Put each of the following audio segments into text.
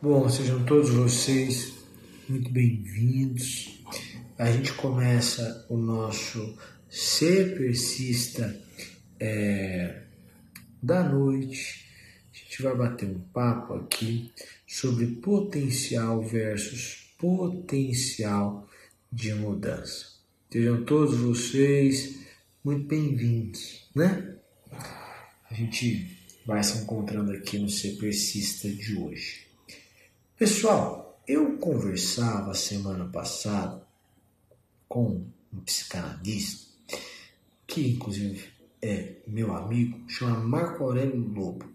Bom, sejam todos vocês muito bem-vindos. A gente começa o nosso Ser Persista é, da noite. A gente vai bater um papo aqui sobre potencial versus potencial de mudança. Sejam todos vocês muito bem-vindos, né? A gente vai se encontrando aqui no Ser Persista de hoje. Pessoal, eu conversava semana passada com um psicanalista, que inclusive é meu amigo, chama Marco Aurélio Lobo.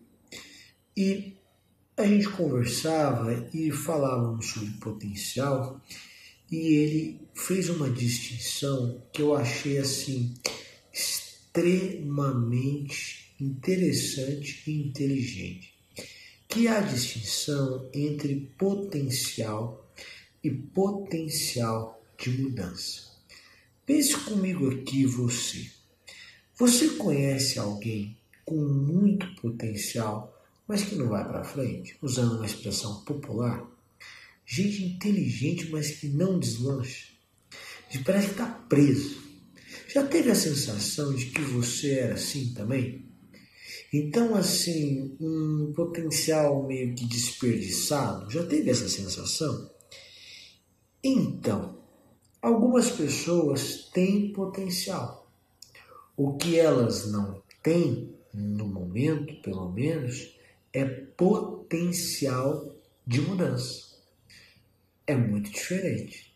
E a gente conversava e falávamos sobre potencial, e ele fez uma distinção que eu achei assim extremamente interessante e inteligente que há distinção entre potencial e potencial de mudança. Pense comigo aqui você. Você conhece alguém com muito potencial, mas que não vai para frente, usando uma expressão popular? Gente inteligente, mas que não deslancha. Parece que está preso. Já teve a sensação de que você era assim também? Então, assim, um potencial meio que desperdiçado, já teve essa sensação? Então, algumas pessoas têm potencial. O que elas não têm, no momento, pelo menos, é potencial de mudança. É muito diferente.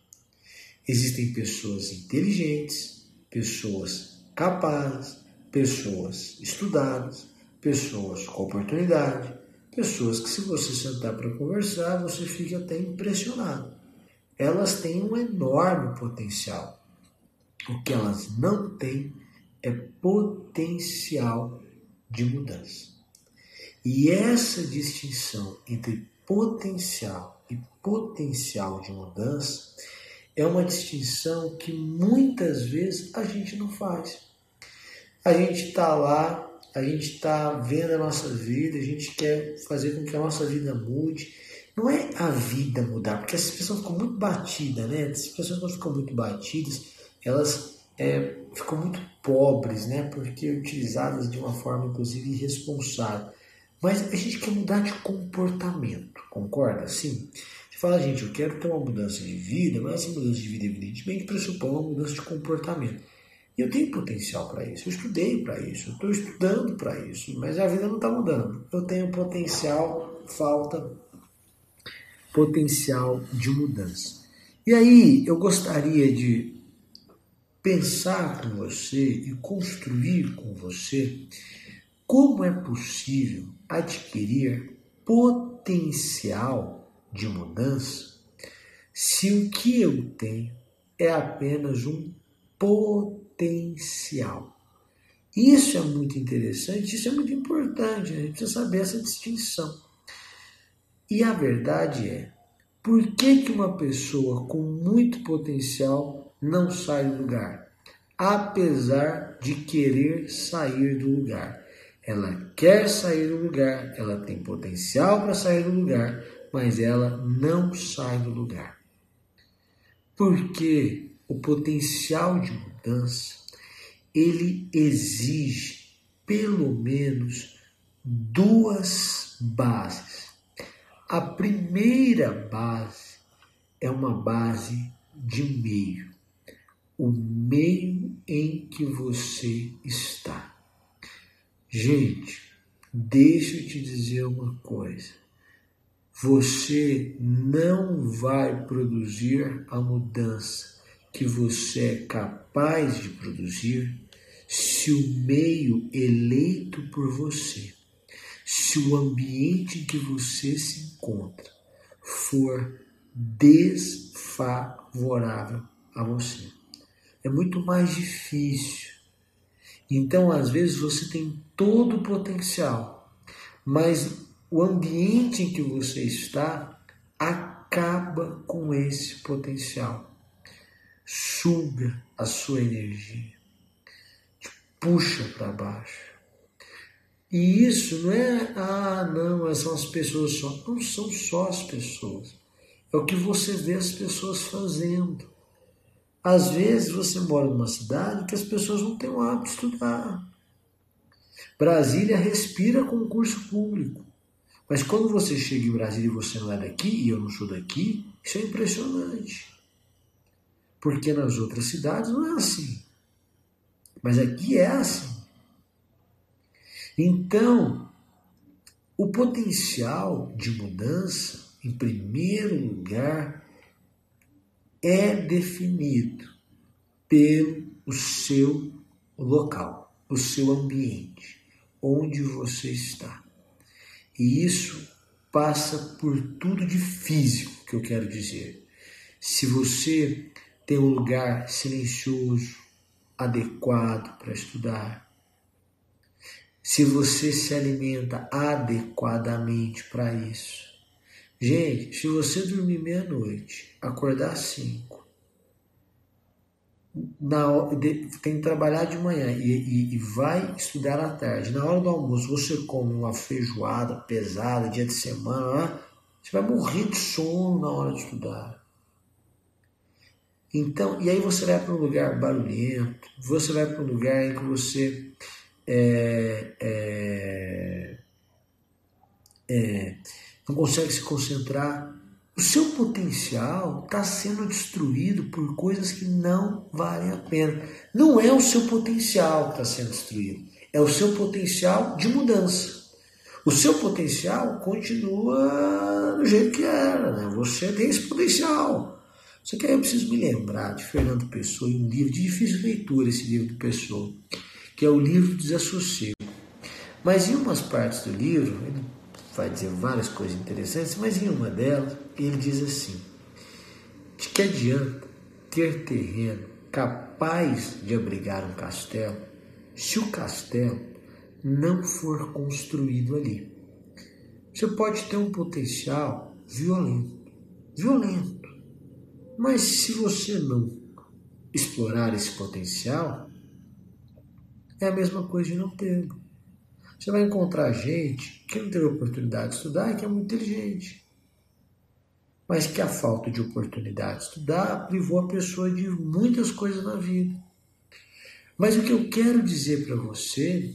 Existem pessoas inteligentes, pessoas capazes, pessoas estudadas, pessoas com oportunidade, pessoas que, se você sentar para conversar, você fica até impressionado. Elas têm um enorme potencial. O que elas não têm é potencial de mudança. E essa distinção entre potencial e potencial de mudança é uma distinção que muitas vezes a gente não faz. A gente está lá a gente está vendo a nossa vida, a gente quer fazer com que a nossa vida mude. Não é a vida mudar, porque essas pessoas ficam muito batidas, né? Essas pessoas quando ficam muito batidas, elas é, ficam muito pobres, né? Porque utilizadas de uma forma, inclusive, irresponsável. Mas a gente quer mudar de comportamento, concorda? Sim. Você fala, gente, eu quero ter uma mudança de vida, mas essa mudança de vida, evidentemente, pressupõe uma mudança de comportamento. Eu tenho potencial para isso, eu estudei para isso, eu estou estudando para isso, mas a vida não está mudando. Eu tenho potencial, falta potencial de mudança. E aí eu gostaria de pensar com você e construir com você como é possível adquirir potencial de mudança se o que eu tenho é apenas um potencial. Isso é muito interessante, isso é muito importante, a gente precisa saber essa distinção. E a verdade é, por que, que uma pessoa com muito potencial não sai do lugar? Apesar de querer sair do lugar. Ela quer sair do lugar, ela tem potencial para sair do lugar, mas ela não sai do lugar. Porque o potencial de mudança, ele exige pelo menos duas bases. A primeira base é uma base de meio, o meio em que você está. Gente, deixa eu te dizer uma coisa. Você não vai produzir a mudança que você é capaz de produzir se o meio eleito por você, se o ambiente em que você se encontra for desfavorável a você. É muito mais difícil. Então, às vezes, você tem todo o potencial, mas o ambiente em que você está acaba com esse potencial suga a sua energia, te puxa para baixo. E isso não é, ah, não, são as pessoas só. Não são só as pessoas. É o que você vê as pessoas fazendo. Às vezes você mora numa cidade que as pessoas não têm o hábito de estudar. Brasília respira concurso público. Mas quando você chega em Brasília e você não é daqui, e eu não sou daqui, isso é impressionante. Porque nas outras cidades não é assim. Mas aqui é assim. Então, o potencial de mudança, em primeiro lugar, é definido pelo seu local, o seu ambiente onde você está. E isso passa por tudo de físico que eu quero dizer. Se você tem um lugar silencioso, adequado para estudar, se você se alimenta adequadamente para isso. Gente, se você dormir meia-noite, acordar às cinco, na, tem que trabalhar de manhã e, e, e, vai estudar à tarde. Na hora do almoço você come uma feijoada pesada, dia de semana, né? você vai morrer de sono na hora de estudar. Então, e aí você vai para um lugar barulhento, você vai para um lugar em que você é, é, é, não consegue se concentrar o seu potencial está sendo destruído por coisas que não valem a pena. Não é o seu potencial que está sendo destruído, é o seu potencial de mudança. O seu potencial continua do jeito que era, né? você tem esse potencial. Só que aí eu preciso me lembrar de Fernando Pessoa, em um livro de difícil leitura, esse livro do Pessoa, que é o livro Desassossego. Mas em umas partes do livro, ele vai dizer várias coisas interessantes, mas em uma delas ele diz assim: de que adianta ter terreno capaz de abrigar um castelo se o castelo não for construído ali? Você pode ter um potencial violento, violento, mas se você não explorar esse potencial, é a mesma coisa de não ter. Você vai encontrar gente que não teve oportunidade de estudar e que é muito inteligente. Mas que a falta de oportunidade de estudar privou a pessoa de muitas coisas na vida. Mas o que eu quero dizer para você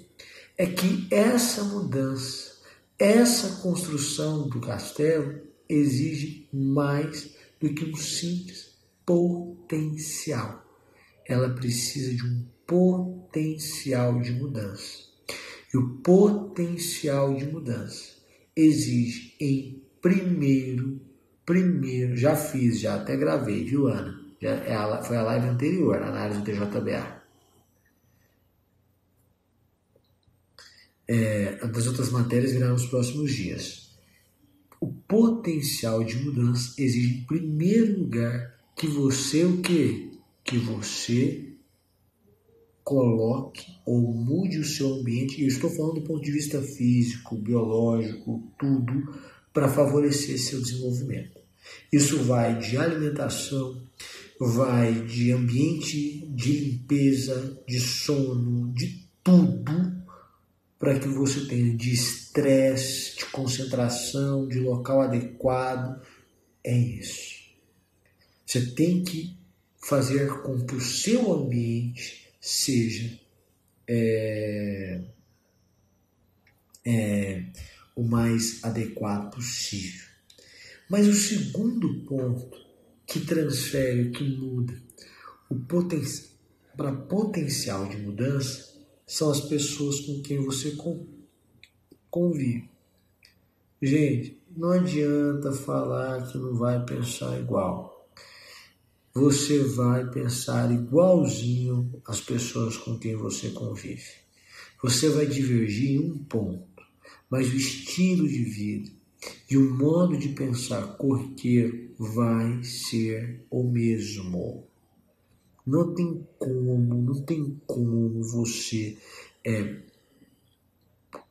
é que essa mudança, essa construção do castelo exige mais do que um simples potencial. Ela precisa de um potencial de mudança. E o potencial de mudança exige em primeiro, primeiro, já fiz, já até gravei, viu, Ana? Já, é foi a live anterior, a análise do TJBA. É, outras matérias virão nos próximos dias. Potencial de mudança exige, em primeiro lugar, que você o quê? Que você coloque ou mude o seu ambiente, e eu estou falando do ponto de vista físico, biológico, tudo, para favorecer seu desenvolvimento. Isso vai de alimentação, vai de ambiente de limpeza, de sono, de tudo, para que você tenha de estresse, de concentração, de local adequado. É isso. Você tem que fazer com que o seu ambiente seja é, é, o mais adequado possível. Mas o segundo ponto que transfere, que muda o poten para potencial de mudança são as pessoas com quem você convive. Gente, não adianta falar que não vai pensar igual você vai pensar igualzinho às pessoas com quem você convive. Você vai divergir em um ponto, mas o estilo de vida e o modo de pensar corriqueiro vai ser o mesmo. Não tem como, não tem como você é,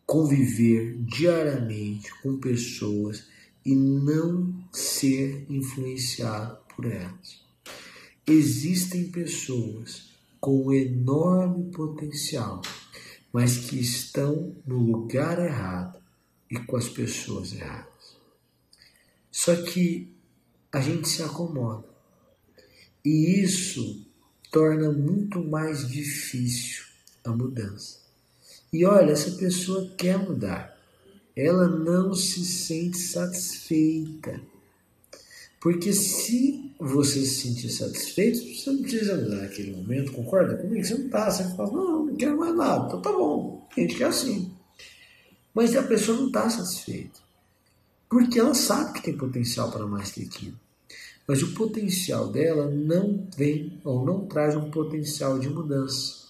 conviver diariamente com pessoas e não ser influenciado por elas. Existem pessoas com enorme potencial, mas que estão no lugar errado e com as pessoas erradas. Só que a gente se acomoda. E isso torna muito mais difícil a mudança. E olha, essa pessoa quer mudar. Ela não se sente satisfeita. Porque se você se sentir satisfeito, você não precisa mudar naquele momento, concorda comigo? Você não está, você fala, não, não quero mais nada, então tá bom, a gente quer assim. Mas a pessoa não está satisfeita. Porque ela sabe que tem potencial para mais que aquilo. Mas o potencial dela não vem ou não traz um potencial de mudança.